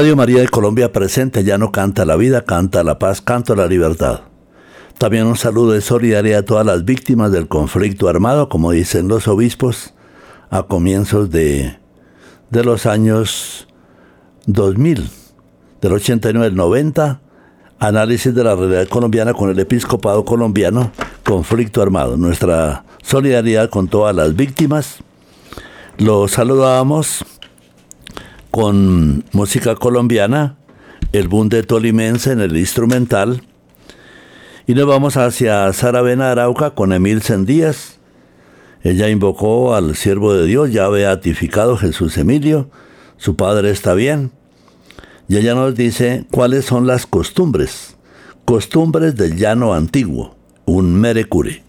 Radio María de Colombia presente, ya no canta la vida, canta la paz, canta la libertad. También un saludo de solidaridad a todas las víctimas del conflicto armado, como dicen los obispos, a comienzos de, de los años 2000, del 89 al 90, análisis de la realidad colombiana con el episcopado colombiano, conflicto armado. Nuestra solidaridad con todas las víctimas. Los saludábamos con música colombiana, el boom de Tolimense en el instrumental. Y nos vamos hacia Saravena Arauca con Emil Sendías. Ella invocó al siervo de Dios, ya beatificado Jesús Emilio. Su padre está bien. Y ella nos dice cuáles son las costumbres. Costumbres del llano antiguo. Un merecure.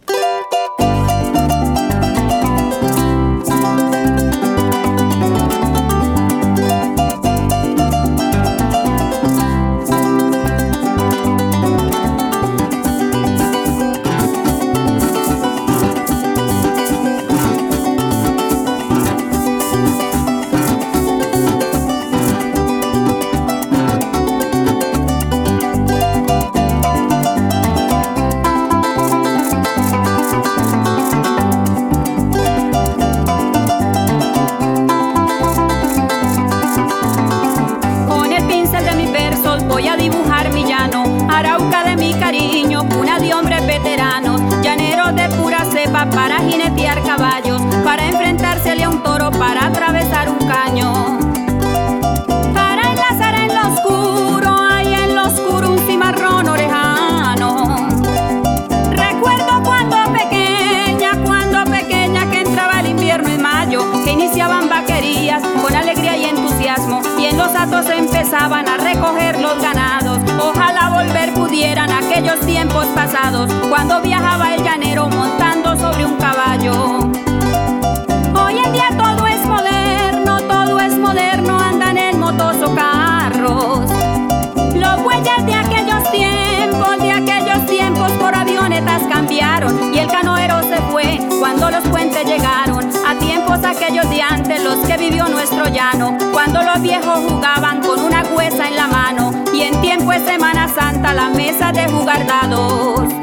Aquellos de antes los que vivió nuestro llano, cuando los viejos jugaban con una huesa en la mano y en tiempo de Semana Santa la mesa de jugar dados.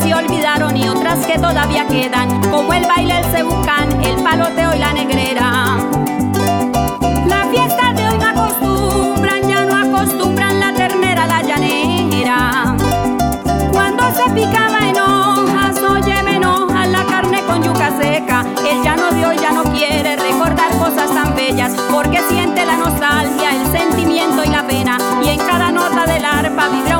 se olvidaron y otras que todavía quedan, como el baile, el cebucán, el paloteo y la negrera. La fiesta de hoy no acostumbran, ya no acostumbran la ternera, la llanera. Cuando se picaba en hojas, oye, me enoja la carne con yuca seca. El llano de hoy ya no quiere recordar cosas tan bellas, porque siente la nostalgia, el sentimiento y la pena, y en cada nota del arpa vibra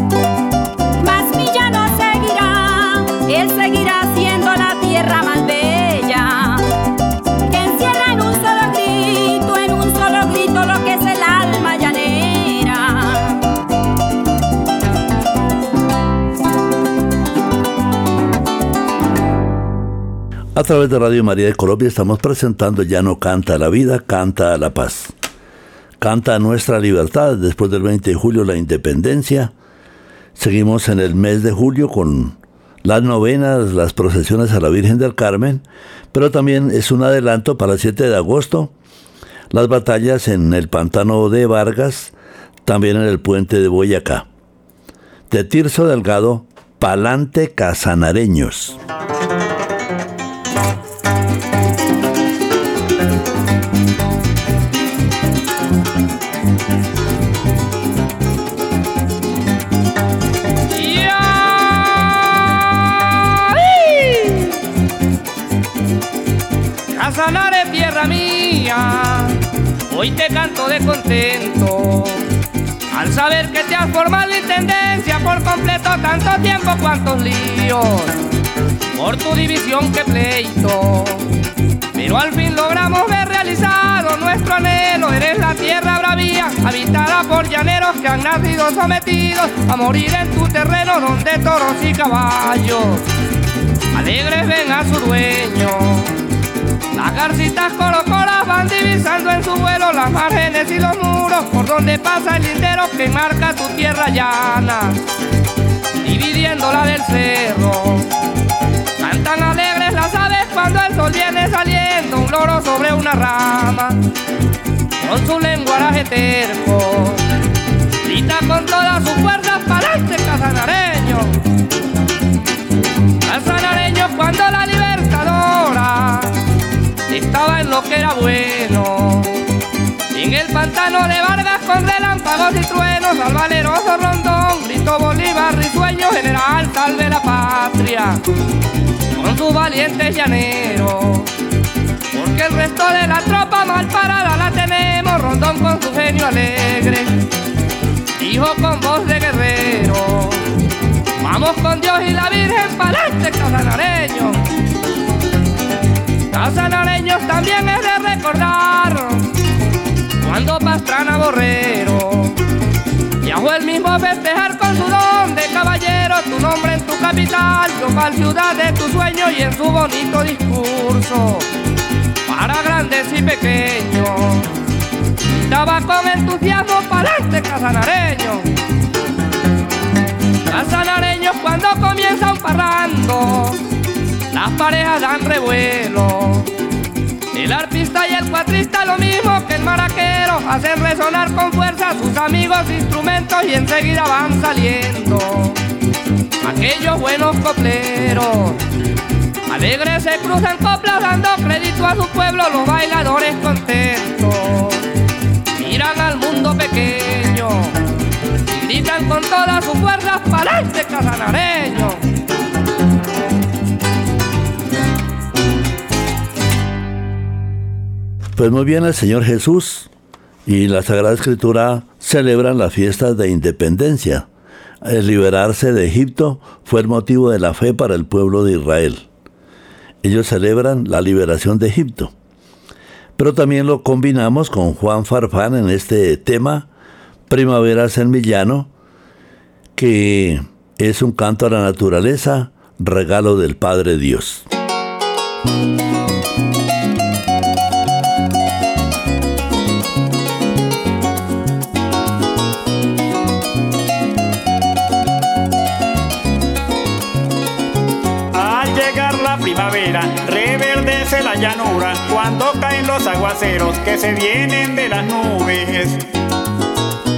Él seguirá siendo la tierra más bella. Que encierra en un solo grito, en un solo grito lo que es el alma llanera. A través de Radio María de Colombia estamos presentando Ya no canta la vida, canta la paz. Canta nuestra libertad después del 20 de julio la independencia. Seguimos en el mes de julio con las novenas, las procesiones a la Virgen del Carmen, pero también es un adelanto para el 7 de agosto, las batallas en el pantano de Vargas, también en el puente de Boyacá. De Tirso Delgado, Palante Casanareños. Hoy te canto de contento. Al saber que te has formado intendencia por completo tanto tiempo, cuantos líos, por tu división que pleito. Pero al fin logramos ver realizado nuestro anhelo. Eres la tierra bravía, habitada por llaneros que han nacido sometidos a morir en tu terreno donde toros y caballos alegres ven a su dueño. Las garcitas colocolas van divisando en su vuelo las márgenes y los muros por donde pasa el lindero que marca tu tierra llana, dividiéndola del cerro. Cantan alegres las aves cuando el sol viene saliendo, un loro sobre una rama, con su lenguaje terco. Grita con todas sus fuerzas para este casanareño. Casanareño cuando la libertadora estaba en lo que era bueno. En el pantano de Vargas con relámpagos y truenos, al valeroso rondón, gritó Bolívar risueño, general, salve la patria, con sus valientes llaneros. Porque el resto de la tropa mal parada la tenemos, rondón con su genio alegre, dijo con voz de guerrero. Vamos con Dios y la Virgen para este casanareño. Casanareños también es de recordar cuando Pastrana Borrero viajó el mismo a festejar con su don de caballero tu nombre en tu capital, local ciudad de tu sueño y en su bonito discurso para grandes y pequeños. Estaba con entusiasmo para este casanareño. Casanareños cuando comienza un parrando las parejas dan revuelo. El arpista y el cuatrista lo mismo que el maraquero hacen resonar con fuerza sus amigos instrumentos y enseguida van saliendo aquellos buenos copleros. Alegres se cruzan coplas dando crédito a su pueblo los bailadores contentos. Miran al mundo pequeño y gritan con todas sus fuerzas para este casanareño. Pues muy bien, el Señor Jesús y la Sagrada Escritura celebran la fiesta de independencia. El liberarse de Egipto fue el motivo de la fe para el pueblo de Israel. Ellos celebran la liberación de Egipto. Pero también lo combinamos con Juan Farfán en este tema, Primavera Semillano, que es un canto a la naturaleza, regalo del Padre Dios. La llanura cuando caen los aguaceros que se vienen de las nubes.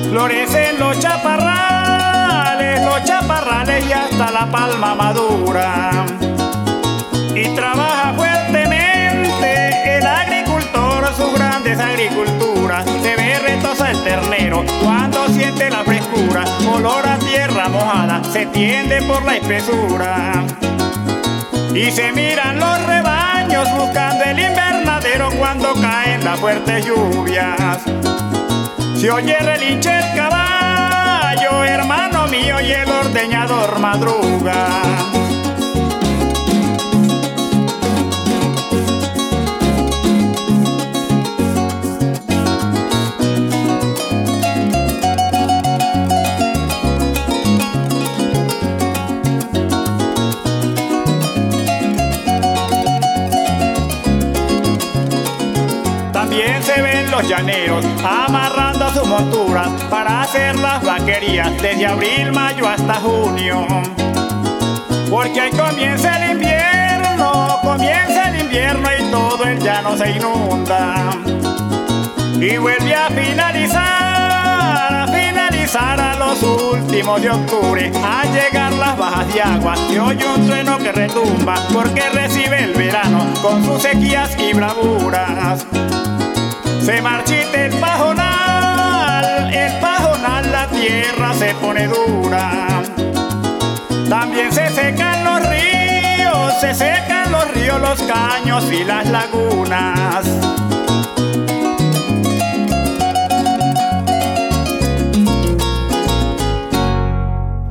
Florecen los chaparrales, los chaparrales y hasta la palma madura. Y trabaja fuertemente el agricultor sus grandes agriculturas. Se ve retosa el ternero cuando siente la frescura, olor a tierra mojada se tiende por la espesura. Y se miran los rebaños buscando el invernadero cuando caen las fuertes lluvias. Se oye relinche el caballo, hermano mío, y el ordeñador madruga. Se ven los llaneros amarrando sus monturas para hacer las vaquerías desde abril, mayo hasta junio. Porque ahí comienza el invierno, comienza el invierno y todo el llano se inunda. Y vuelve a finalizar, a finalizar a los últimos de octubre, a llegar las bajas de agua y oye un trueno que retumba porque recibe el verano con sus sequías y bravuras. Se marchita el pajonal, el pajonal, la tierra se pone dura. También se secan los ríos, se secan los ríos, los caños y las lagunas.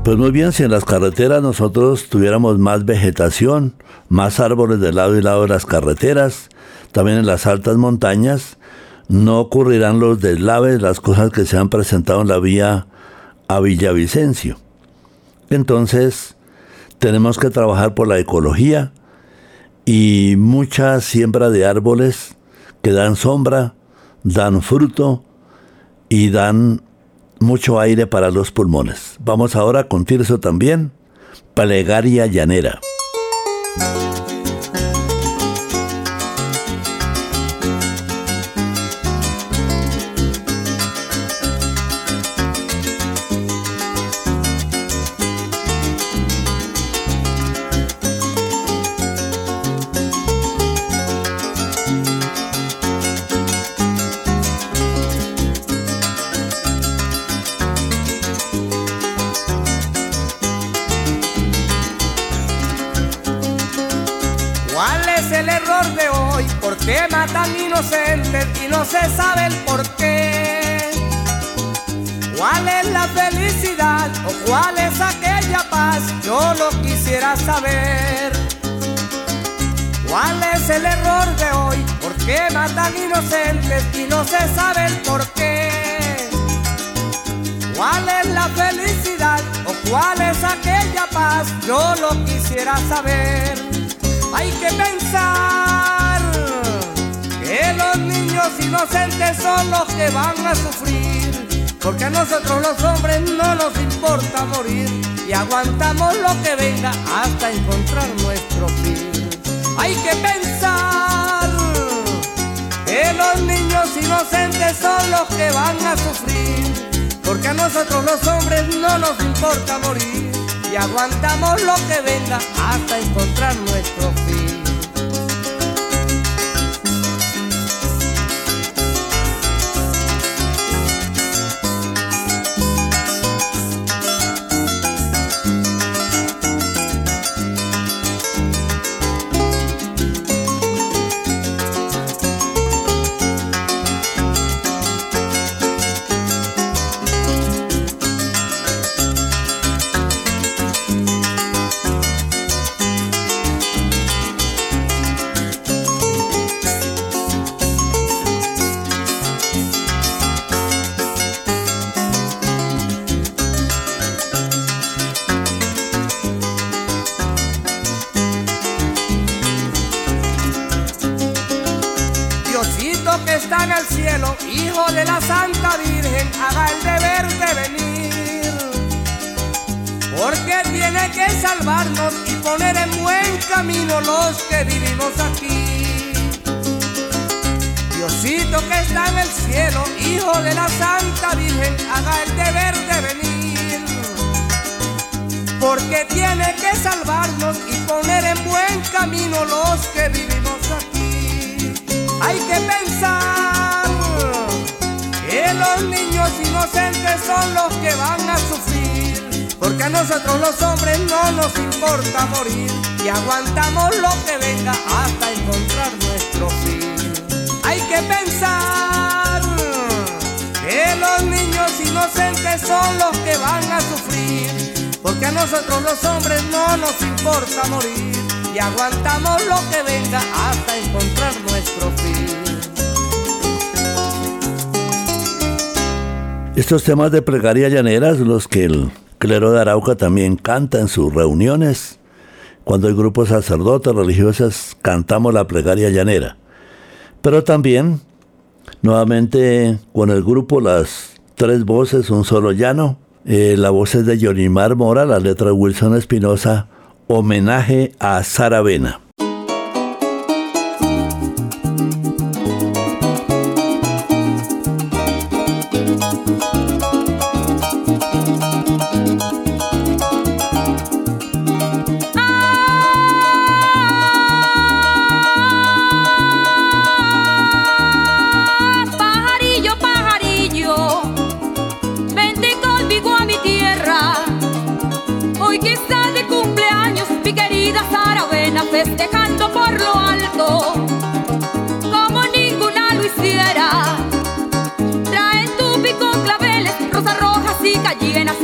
Pues muy bien, si en las carreteras nosotros tuviéramos más vegetación, más árboles de lado y lado de las carreteras, también en las altas montañas, no ocurrirán los deslaves, las cosas que se han presentado en la vía a Villavicencio. Entonces, tenemos que trabajar por la ecología y mucha siembra de árboles que dan sombra, dan fruto y dan mucho aire para los pulmones. Vamos ahora con Tirso también, Plegaria Llanera. Yo lo quisiera saber. ¿Cuál es el error de hoy? ¿Por qué matan inocentes y no se sabe el por qué? ¿Cuál es la felicidad o cuál es aquella paz? Yo lo quisiera saber. Hay que pensar que los niños inocentes son los que van a sufrir, porque a nosotros los hombres no nos importa morir y aguantamos lo que venga hasta encontrar nuestro fin. Hay que pensar que los niños inocentes son los que van a sufrir, porque a nosotros los hombres no nos importa morir y aguantamos lo que venga hasta encontrar nuestro fin. salvarnos y poner en buen camino los que vivimos aquí. Diosito que está en el cielo, hijo de la Santa Virgen, haga el deber de venir. Porque tiene que salvarnos y poner en buen camino los que vivimos aquí. Hay que pensar que los niños inocentes son los que van a sufrir nosotros los hombres no nos importa morir y aguantamos lo que venga hasta encontrar nuestro fin. Hay que pensar que los niños inocentes son los que van a sufrir, porque a nosotros los hombres no nos importa morir y aguantamos lo que venga hasta encontrar nuestro fin. Estos temas de plegaria llaneras, los que el clero de Arauca también canta en sus reuniones. Cuando hay grupos sacerdotes religiosos, cantamos la plegaria llanera. Pero también Nuevamente con el grupo Las Tres Voces, Un Solo Llano. Eh, la voz es de Jonimar Mora, la letra Wilson Espinosa. Homenaje a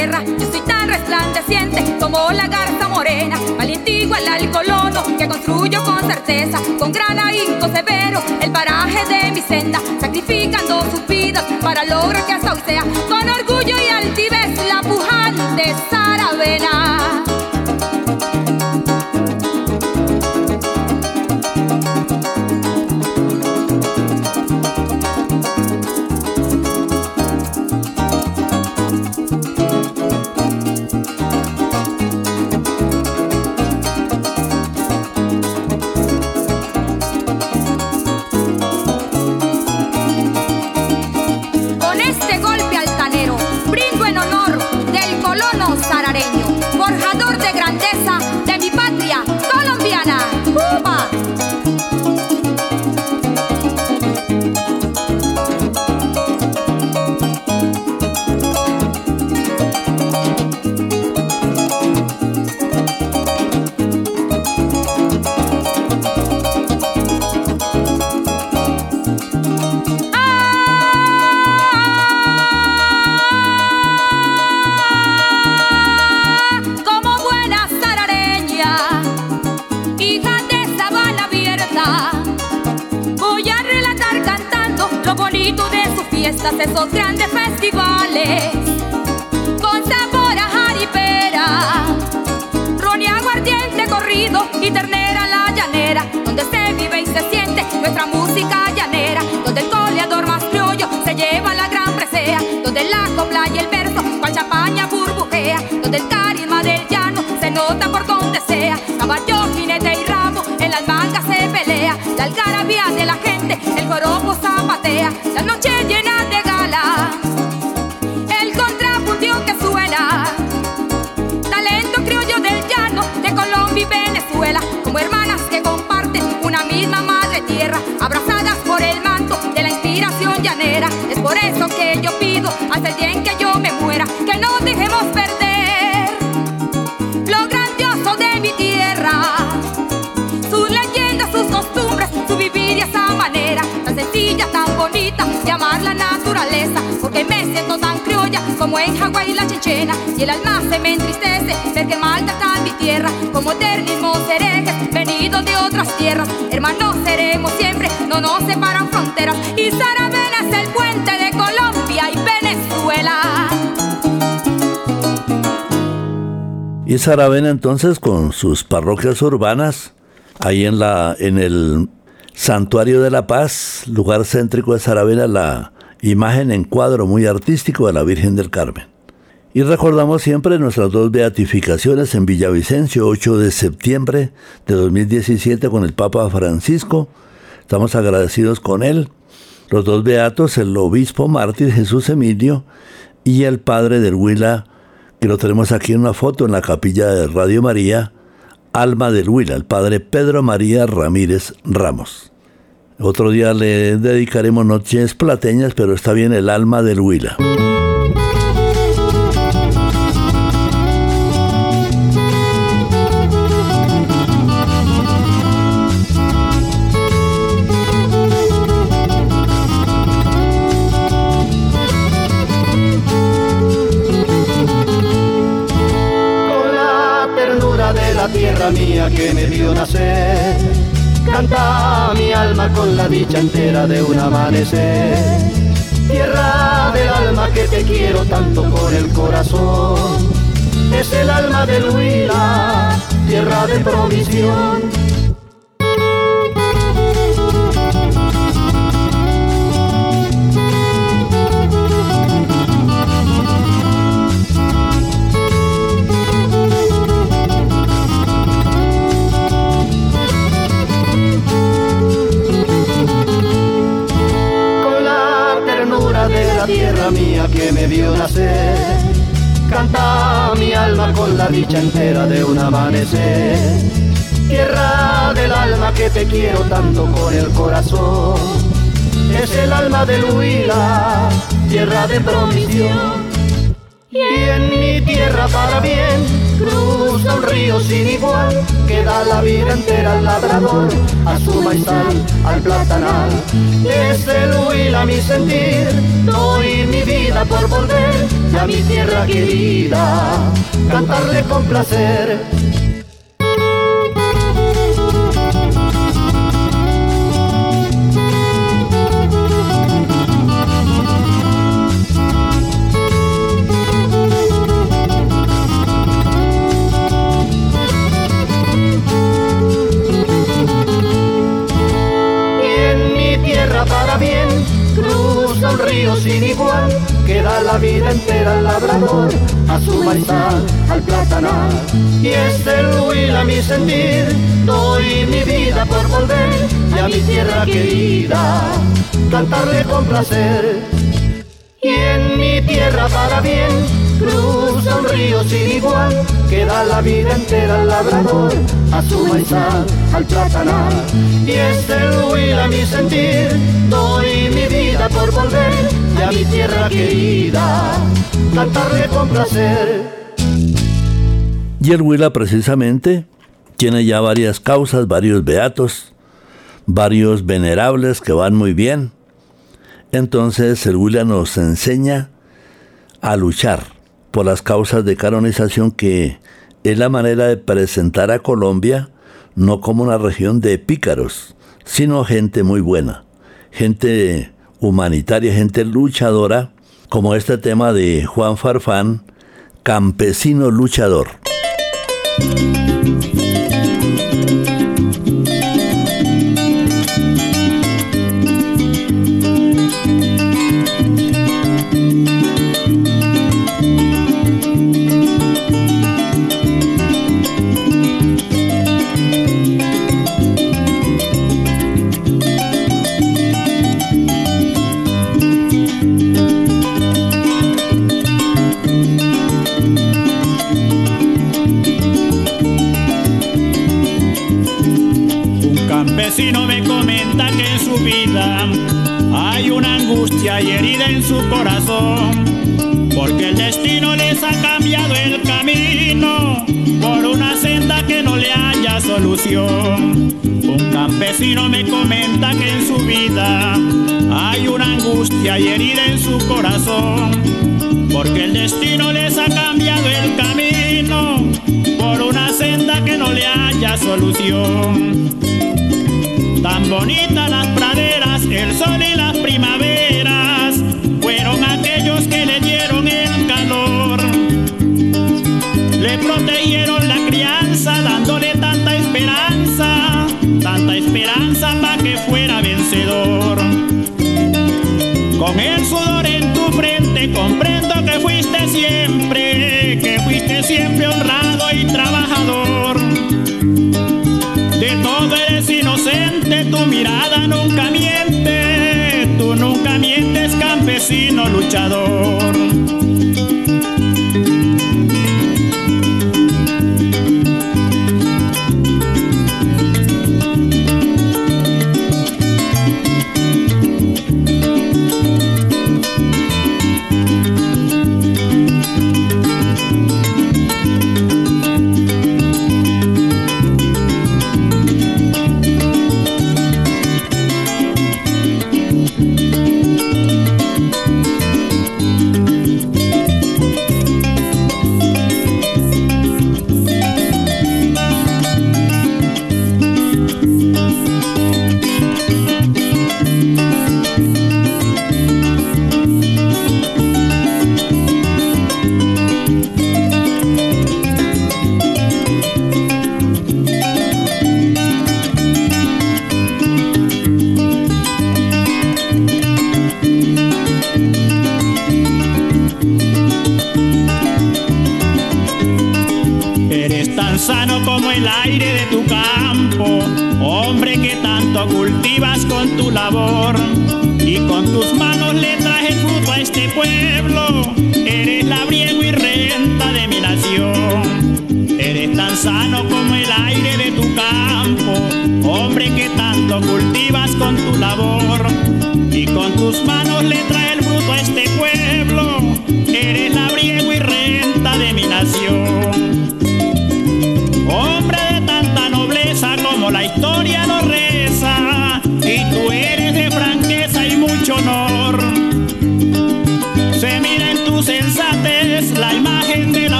Yo soy tan resplandeciente como la garza morena, valiente igual al colono que construyo con certeza, con gran ahínco severo, el paraje de mi senda, sacrificando sus vidas para lograr que hasta hoy sea. Con orgullo y altivez la pujante Saravena. El manto de la inspiración llanera. Es por eso que yo pido hasta el día en que yo me muera, que no dejemos perder lo grandioso de mi tierra, de amar la naturaleza, porque me siento tan criolla como en Hawái la Chinchena, y el alma se me entristece ver que maltratan mi tierra, como ternismos herejes venidos de otras tierras, hermanos seremos siempre, no nos separan fronteras, y Saravena es el puente de Colombia y Venezuela. Y Saravena entonces con sus parroquias urbanas, ahí en, la, en el Santuario de la Paz, lugar céntrico de Saravena, la imagen en cuadro muy artístico de la Virgen del Carmen. Y recordamos siempre nuestras dos beatificaciones en Villavicencio, 8 de septiembre de 2017 con el Papa Francisco. Estamos agradecidos con él. Los dos beatos, el obispo mártir Jesús Emilio y el padre del Huila, que lo tenemos aquí en una foto en la capilla de Radio María, Alma del Huila, el padre Pedro María Ramírez Ramos. Otro día le dedicaremos noches plateñas, pero está bien el alma del Huila. tierra mía que me vio nacer. Canta mi alma con la dicha entera de un amanecer. Tierra del alma que te quiero tanto con el corazón. Es el alma del Huila, tierra de provisión mía que me vio nacer. Canta mi alma con la dicha entera de un amanecer. Tierra del alma que te quiero tanto con el corazón. Es el alma del Huila, tierra de promisión. Y en mi tierra para bien cruza un río sin igual que da la vida entera al labrador, a su maizal, al platanal. Es el huila mi sentir, doy mi vida por volver a mi tierra querida, cantarle con placer sin igual que da la vida entera al labrador, a su maizal, al platanal. Y es el huila mi sentir, doy mi vida por volver a mi tierra querida, cantarle con placer. Y en mi tierra para bien, cruza un río sin igual, que da la vida entera al labrador, a su maizal, al platanal. Y es el huila mi sentir, doy mi vida por volver a mi tierra querida, cantarle con placer. Y el Huila precisamente tiene ya varias causas, varios beatos, varios venerables que van muy bien. Entonces el Huila nos enseña a luchar por las causas de canonización que es la manera de presentar a Colombia no como una región de pícaros, sino gente muy buena, gente humanitaria, gente luchadora, como este tema de Juan Farfán, Campesino Luchador. Ha cambiado el camino por una senda que no le haya solución. Un campesino me comenta que en su vida hay una angustia y herida en su corazón, porque el destino les ha cambiado el camino por una senda que no le haya solución. Tan bonitas las praderas, el sol y las primaveras tanta esperanza para que fuera vencedor. Con el sudor en tu frente comprendo que fuiste siempre, que fuiste siempre honrado y trabajador. De todo eres inocente, tu mirada nunca miente, tú nunca mientes, campesino luchador.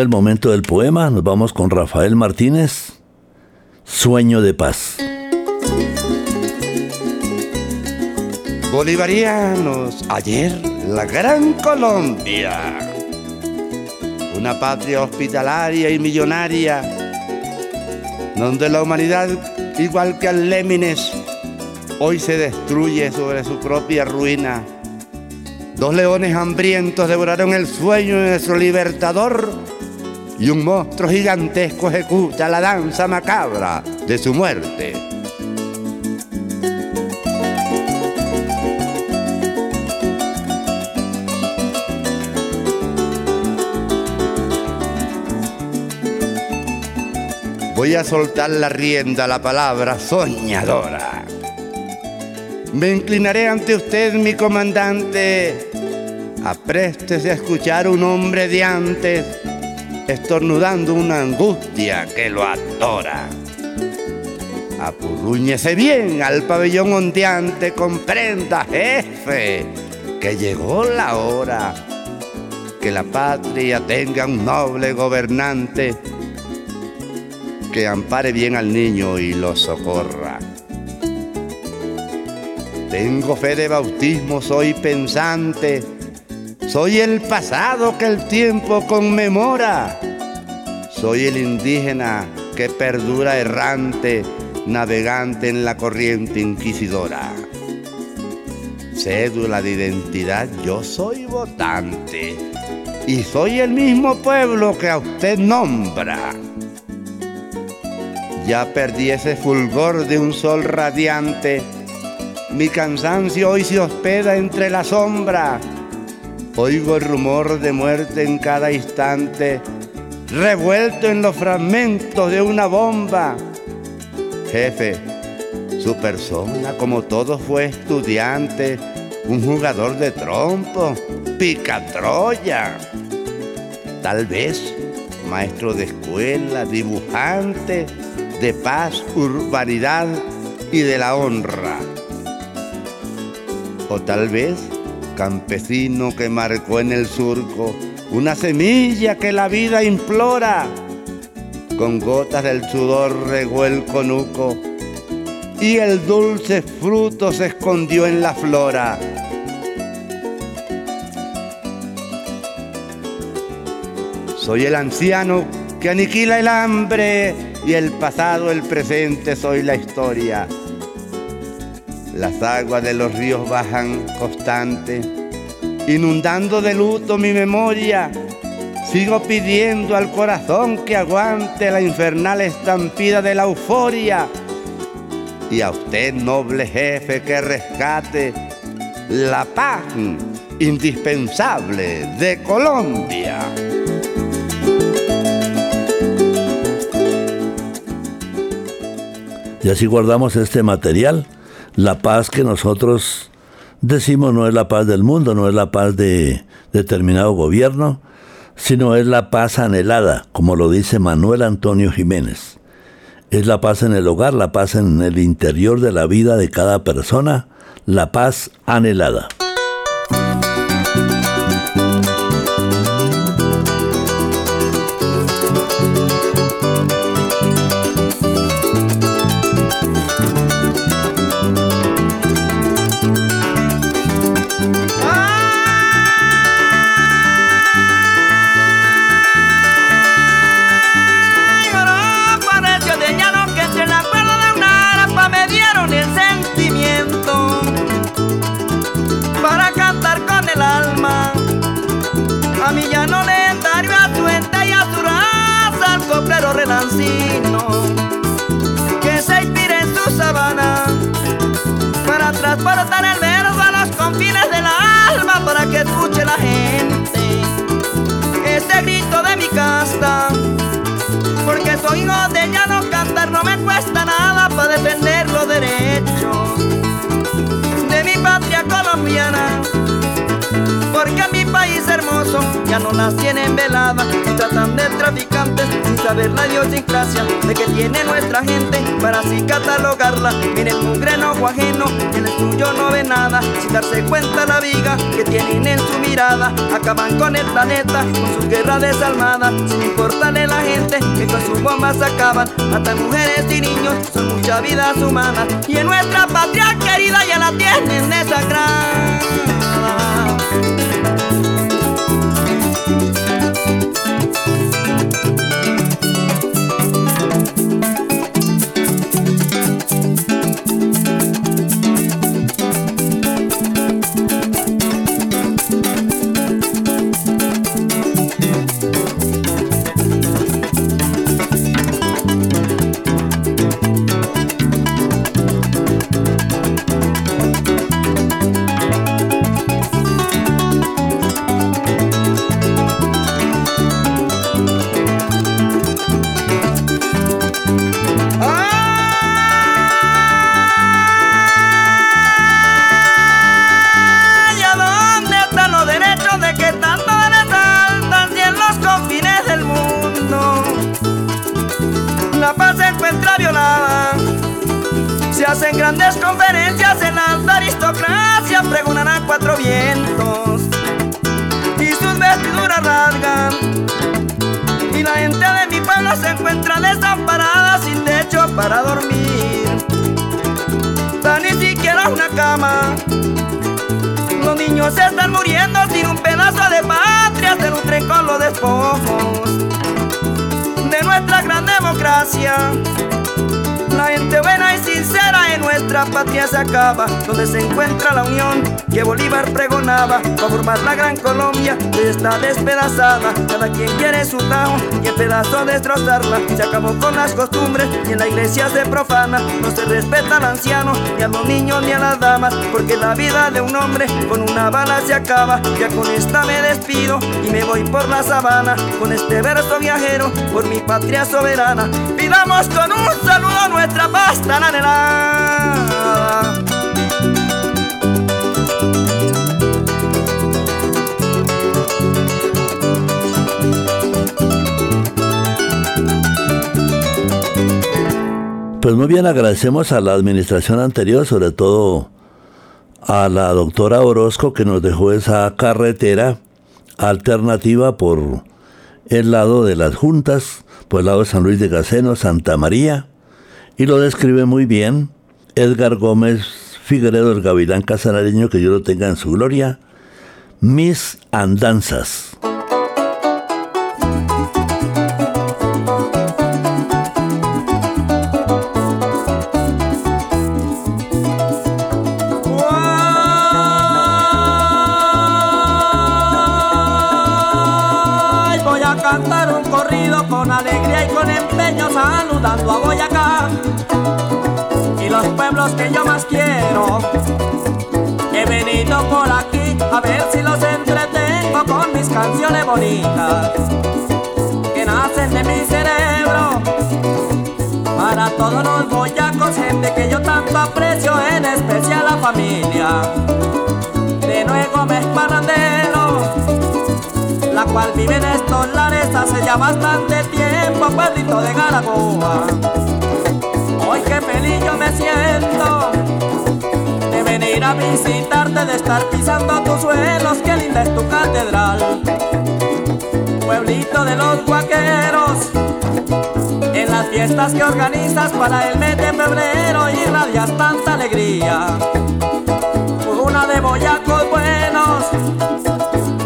El momento del poema. Nos vamos con Rafael Martínez. Sueño de paz. Bolivarianos, ayer la Gran Colombia, una patria hospitalaria y millonaria, donde la humanidad, igual que al Lémines, hoy se destruye sobre su propia ruina. Dos leones hambrientos devoraron el sueño de nuestro libertador y un monstruo gigantesco ejecuta la danza macabra de su muerte. Voy a soltar la rienda a la palabra soñadora. Me inclinaré ante usted, mi comandante. Apréstese a escuchar un hombre de antes, estornudando una angustia que lo atora. Apurrúñese bien al pabellón ondeante, comprenda, jefe, que llegó la hora. Que la patria tenga un noble gobernante que ampare bien al niño y lo socorra. Tengo fe de bautismo, soy pensante, soy el pasado que el tiempo conmemora, soy el indígena que perdura errante, navegante en la corriente inquisidora. Cédula de identidad, yo soy votante y soy el mismo pueblo que a usted nombra. Ya perdí ese fulgor de un sol radiante. Mi cansancio hoy se hospeda entre la sombra. Oigo el rumor de muerte en cada instante, revuelto en los fragmentos de una bomba. Jefe, su persona como todo fue estudiante, un jugador de trompo, picatroya. Tal vez maestro de escuela, dibujante, de paz, urbanidad y de la honra. O tal vez campesino que marcó en el surco una semilla que la vida implora. Con gotas del sudor regó el conuco y el dulce fruto se escondió en la flora. Soy el anciano que aniquila el hambre y el pasado, el presente, soy la historia. Las aguas de los ríos bajan constante, inundando de luto mi memoria. Sigo pidiendo al corazón que aguante la infernal estampida de la euforia. Y a usted, noble jefe, que rescate la paz indispensable de Colombia. Y así guardamos este material. La paz que nosotros decimos no es la paz del mundo, no es la paz de determinado gobierno, sino es la paz anhelada, como lo dice Manuel Antonio Jiménez. Es la paz en el hogar, la paz en el interior de la vida de cada persona, la paz anhelada. Para transportar el verbo a los confines del alma para que escuche la gente ese grito de mi casta. Porque soy hijo de ella no cantar no me cuesta nada para defender los derechos de mi patria colombiana país hermoso ya no las tienen veladas y tratan de traficantes sin saber la idiosincrasia de que tiene nuestra gente para así catalogarla. Miren un greno ajeno, en el suyo no ve nada, sin darse cuenta la viga que tienen en su mirada. Acaban con el planeta con sus guerras desalmadas, sin importarle la gente que con sus bombas acaban. Matan mujeres y niños, son muchas vidas humanas y en nuestra patria querida ya la tienen desagrada. Se acabó con las costumbres y en la iglesia se profana. No se respeta al anciano, ni a los niños ni a las damas, porque la vida de un hombre con una bala se acaba. Ya con esta me despido y me voy por la sabana, con este verso viajero por mi patria soberana. Pidamos con un saludo nuestra pasta la Pues muy bien, agradecemos a la administración anterior, sobre todo a la doctora Orozco que nos dejó esa carretera alternativa por el lado de las juntas, por el lado de San Luis de Gaceno, Santa María, y lo describe muy bien Edgar Gómez Figueredo, el gavilán casanareño, que yo lo tenga en su gloria. Mis andanzas. Para todos los boyacos, gente que yo tanto aprecio, en especial la familia de Nuevo Mes Parandero, la cual vive en estos lares hace ya bastante tiempo, pueblito de Garagoa. Hoy qué feliz yo me siento de venir a visitarte, de estar pisando tus suelos, qué linda es tu catedral. Pueblito de los guaqueros, en las fiestas que organizas para el mes de febrero irradias tanta alegría. Una de boyacos buenos,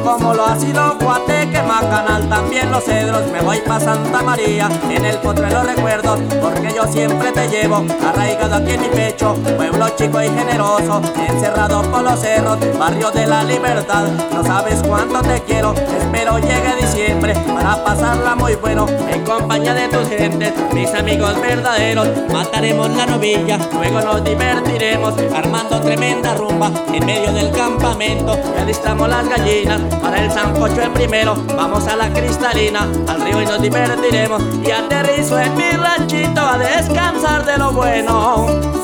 como lo ha sido Guateque, Maca canal, también los cedros. Me voy pa' Santa María, en el potrero recuerdos, porque yo siempre te llevo arraigado aquí en mi pecho. Pueblo chico y generoso, encerrado por los cerros, barrio de la libertad. No sabes cuánto te quiero, espero llegue diciembre para pasarla muy bueno en compañía de tus gentes, mis amigos verdaderos. Mataremos la novilla, luego nos divertiremos armando tremenda rumba en medio del campamento. Alistamos las gallinas para el sancocho en primero. Vamos a la cristalina, al río y nos divertiremos. Y aterrizo en mi ranchito a descansar de lo bueno.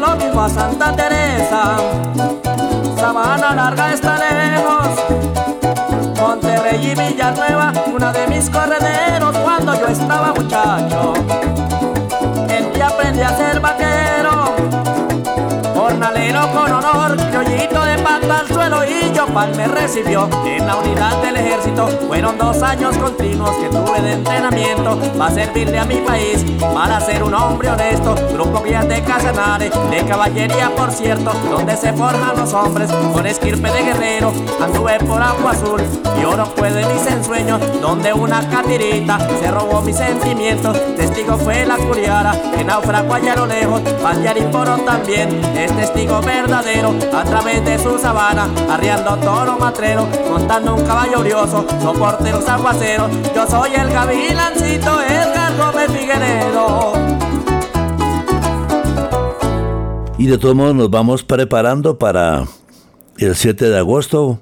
lo mismo a Santa Teresa. Sabana Larga está lejos, Monterrey y Villanueva, una de mis correderos cuando yo estaba muchacho. En ti aprendí a ser vaquero, jornalero con honor, criollito de pata al suelo y yo me recibió en la unidad del ejército. Fueron dos años continuos que tuve de entrenamiento para servirle a mi país, para ser un hombre honesto. Grupo guía de Casanare, de caballería por cierto, donde se forjan los hombres con esquirpe de guerrero. Anduve por agua azul y oro fue de mis ensueños, donde una catirita se robó mis sentimientos. Testigo fue la curiara, que naufragó allá a lo lejos, Poro también es testigo verdadero a través de su sabana, arriando toro matrero, montando un caballo brioso, soporte los aguaceros. Yo soy el gavilancito, Edgar Gómez Figueredo. Y de todos modos nos vamos preparando para el 7 de agosto.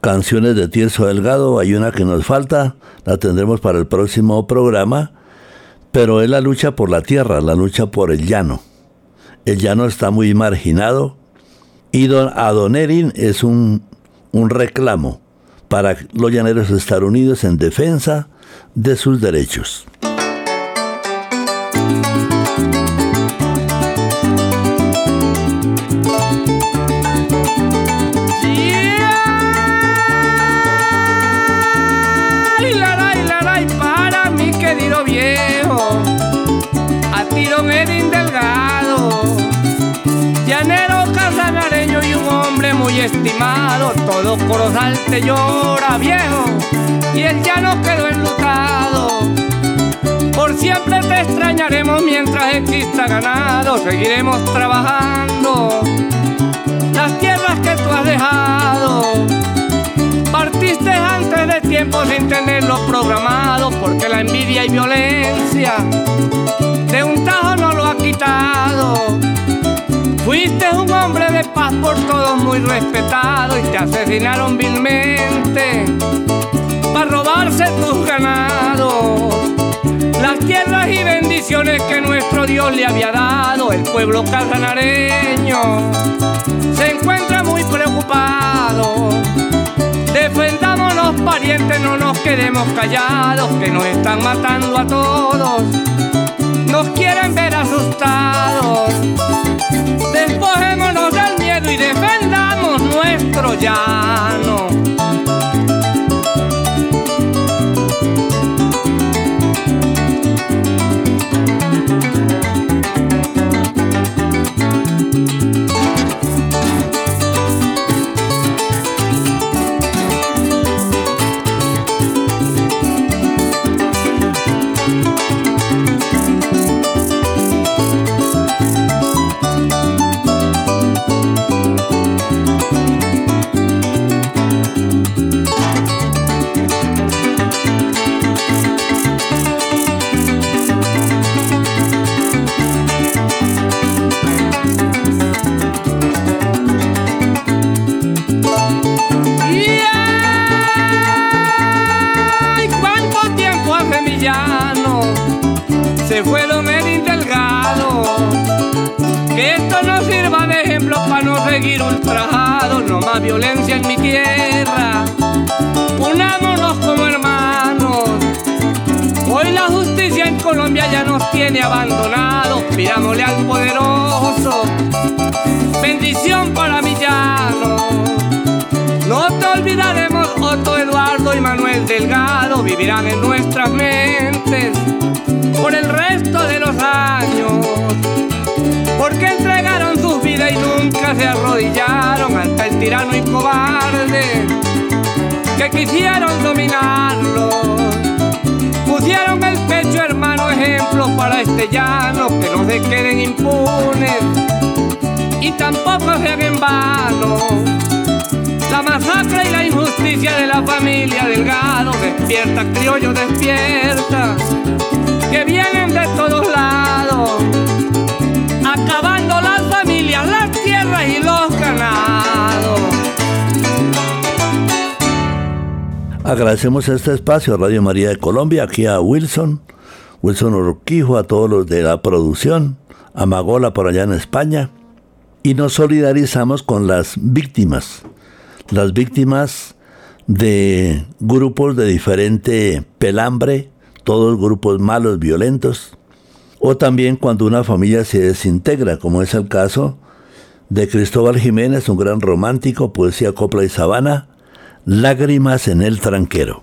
Canciones de Tierzo Delgado, hay una que nos falta, la tendremos para el próximo programa, pero es la lucha por la tierra, la lucha por el llano. El llano está muy marginado, y don, a es un, un reclamo para los llaneros estar unidos en defensa de sus derechos. Todo Corozal te llora viejo y él ya no quedó enlutado. Por siempre te extrañaremos mientras exista ganado, seguiremos trabajando las tierras que tú has dejado. Partiste antes de tiempo sin tenerlo programado, porque la envidia y violencia de un tajo no lo ha quitado. Fuiste un hombre de paz por todos muy respetado y te asesinaron vilmente para robarse tus ganados. Las tierras y bendiciones que nuestro Dios le había dado, el pueblo casanareño se encuentra muy preocupado. Defendamos los parientes, no nos quedemos callados, que nos están matando a todos. Nos quieren ver asustados. Despojémonos del miedo y defendamos nuestro llano. El tirano y cobarde que quisieron dominarlos. Pusieron el pecho, hermano, ejemplos para este llano que no se queden impunes y tampoco sean en vano. La masacre y la injusticia de la familia Delgado despierta, criollo despierta, que vienen de todos lados, Agradecemos este espacio a Radio María de Colombia, aquí a Wilson, Wilson Orquijo, a todos los de la producción, a Magola por allá en España, y nos solidarizamos con las víctimas, las víctimas de grupos de diferente pelambre, todos grupos malos, violentos, o también cuando una familia se desintegra, como es el caso de Cristóbal Jiménez, un gran romántico, poesía, copla y sabana, Lágrimas en el tranquero.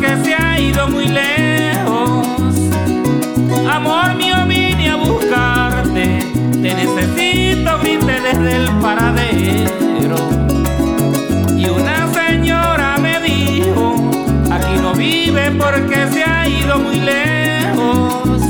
que se ha ido muy lejos. Amor mío, vine a buscarte, te necesito, grité desde el paradero. Y una señora me dijo, aquí no vive porque se ha ido muy lejos.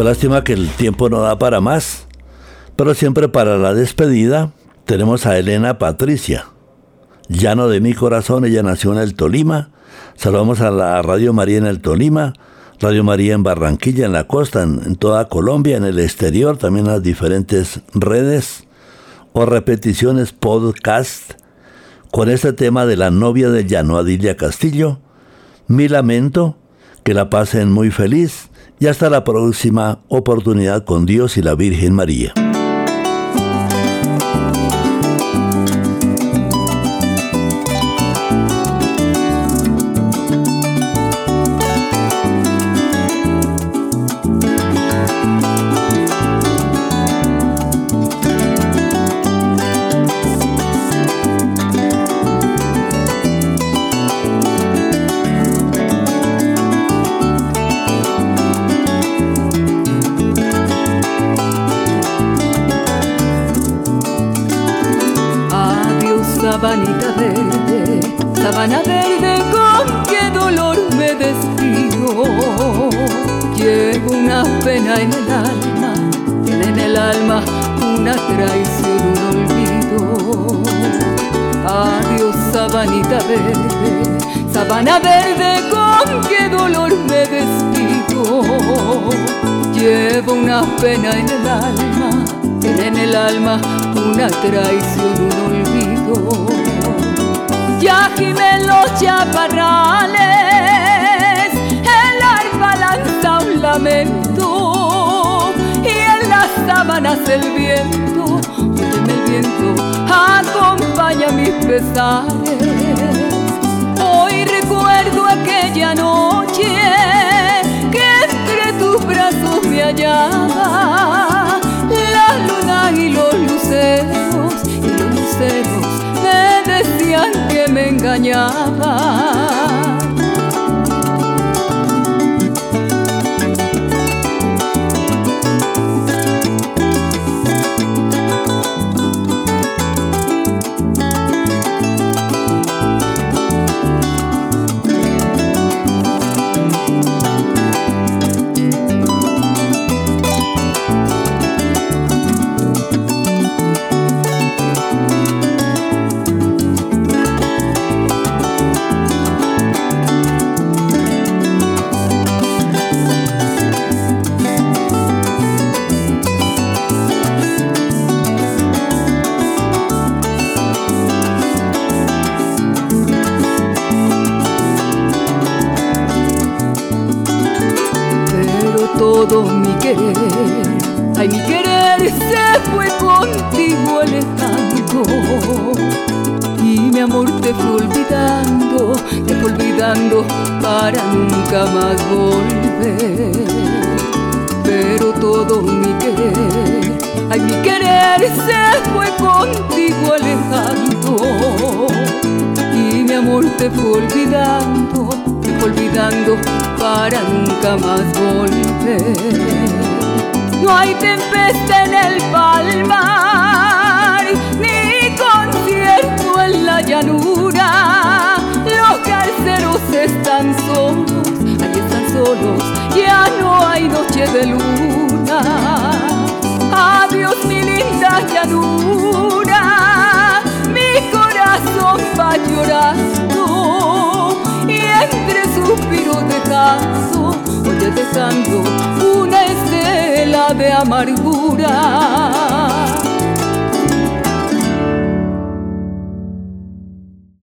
Pues lástima que el tiempo no da para más, pero siempre para la despedida tenemos a Elena Patricia. Llano de mi corazón, ella nació en el Tolima. Saludamos a la Radio María en el Tolima, Radio María en Barranquilla, en la costa, en, toda Colombia, en el exterior, también las diferentes redes o repeticiones podcast con este tema de la novia de Llano, Adilia Castillo. Mi lamento, que la pasen muy feliz y hasta la próxima oportunidad con Dios y la Virgen María. Pena en el alma, en el alma una traición, un olvido. Ya gimen los chaparrales, el arpa lanza un lamento y en las sábanas el viento, óyeme el viento, acompaña mis pesares. Hoy recuerdo aquella noche brazos me hallaba la luna y los luceros y los luceros me decían que me engañaba nunca más volver. No hay tempestad en el palmar, ni concierto en la llanura carceros están solos, ahí están solos, ya no hay noche de luna. Adiós mi linda llanura, mi corazón va llorando y entre suspiros de canso, oye dejando una estela de amargura.